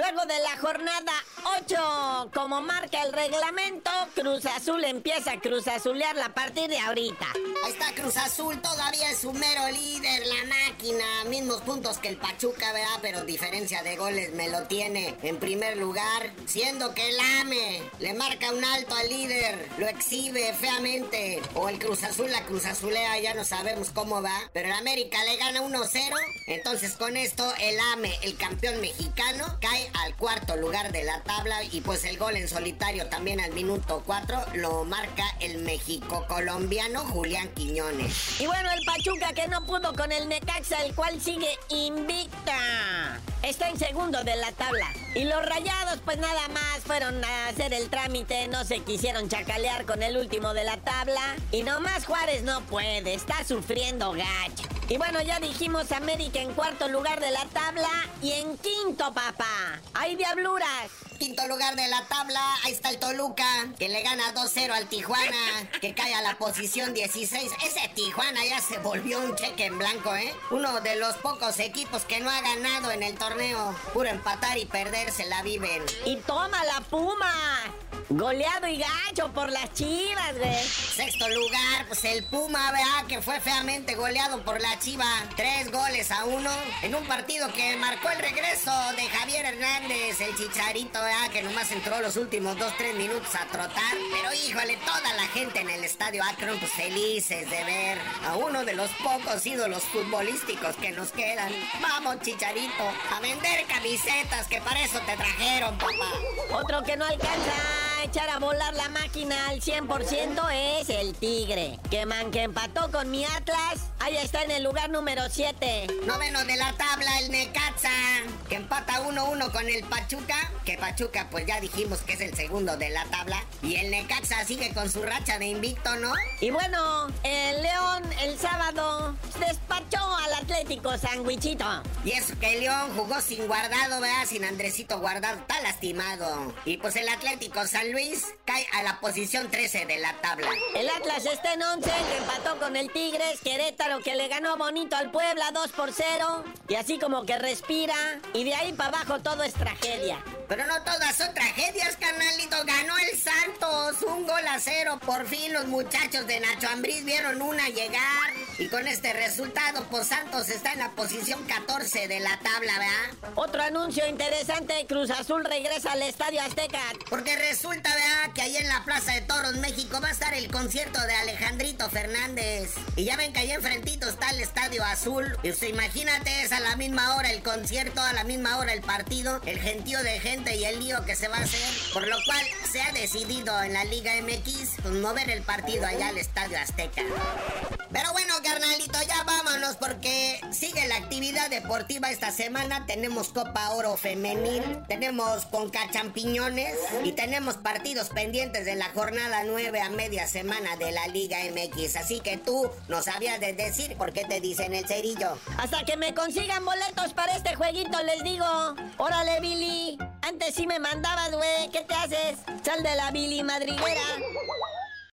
Luego de la jornada 8, como marca el reglamento, Cruz Azul empieza a Cruz Azulear a partir de ahorita. Ahí está Cruz Azul, todavía es su mero líder, la máquina. Mismos puntos que el Pachuca, ¿verdad? Pero diferencia de goles me lo tiene en primer lugar. Siendo que el AME le marca un alto al líder, lo exhibe feamente. O el Cruz Azul, la Cruz Azulea, ya no sabemos cómo va. Pero el América le gana 1-0. Entonces con esto el AME, el campeón mexicano, cae al cuarto lugar de la Y pues el gol en solitario también al minuto 4 lo marca el México colombiano Julián Quiñones. Y bueno, el Pachuca que no pudo con el Necaxa, el cual sigue invicta. Está en segundo de la tabla. Y los rayados, pues nada más fueron a hacer el trámite, no se quisieron chacalear con el último de la tabla. Y nomás Juárez no puede, está sufriendo gacho. Y bueno, ya dijimos América en cuarto lugar de la tabla y en quinto, papá. ¡Hay diabluras! Quinto lugar de la tabla, ahí está el Toluca, que le gana 2-0 al Tijuana, que cae a la posición 16. Ese Tijuana ya se volvió un cheque en blanco, ¿eh? Uno de los pocos equipos que no ha ganado en el torneo. Puro empatar y perder se la viven. Y toma la Puma. Goleado y gacho por las chivas, güey. Sexto lugar, pues el Puma, vea, que fue feamente goleado por la chiva. Tres goles a uno en un partido que marcó el regreso de Javier Hernández, el chicharito, vea, que nomás entró los últimos dos, tres minutos a trotar. Pero híjole, toda la gente en el estadio Akron, pues felices de ver a uno de los pocos ídolos futbolísticos que nos quedan. Vamos, chicharito, a vender camisetas, que para eso te trajeron, papá. Otro que no alcanza echar a volar la máquina al 100% es el Tigre. Que man que empató con mi Atlas, ahí está en el lugar número 7. Noveno de la tabla, el Necaxa, que empata 1-1 con el Pachuca. Que Pachuca, pues ya dijimos que es el segundo de la tabla. Y el Necaxa sigue con su racha de invicto, ¿no? Y bueno, el León el sábado despachó Sandwichito. Y eso que el León jugó sin guardado, vea, sin Andresito guardado, está lastimado. Y pues el Atlético San Luis cae a la posición 13 de la tabla. El Atlas está en 11, que empató con el Tigres, Querétaro que le ganó bonito al Puebla 2 por 0. Y así como que respira. Y de ahí para abajo todo es tragedia. Pero no todas son tragedias, carnalito. Ganó el Santos, un gol a cero. Por fin los muchachos de Nacho Ambriz vieron una llegar. Y con este resultado, pues Santos está en la posición 14 de la tabla, ¿verdad? Otro anuncio interesante, Cruz Azul regresa al Estadio Azteca. Porque resulta, ¿verdad? Que ahí en la Plaza de Toros, México, va a estar el concierto de Alejandrito Fernández. Y ya ven que ahí enfrentito está el Estadio Azul. Y usted imagínate, es a la misma hora el concierto, a la misma hora el partido, el gentío de gente y el lío que se va a hacer, por lo cual se ha decidido en la Liga MX mover el partido allá al Estadio Azteca. Pero bueno, carnalito, ya vámonos porque sigue la actividad deportiva esta semana. Tenemos Copa Oro Femenil, tenemos Conca Champiñones y tenemos partidos pendientes de la jornada 9 a media semana de la Liga MX. Así que tú no sabías de decir por qué te dicen el cerillo. Hasta que me consigan boletos para este jueguito, les digo. Órale, Billy. Antes sí me mandabas, güey. ¿Qué te haces? Sal de la Billy madriguera.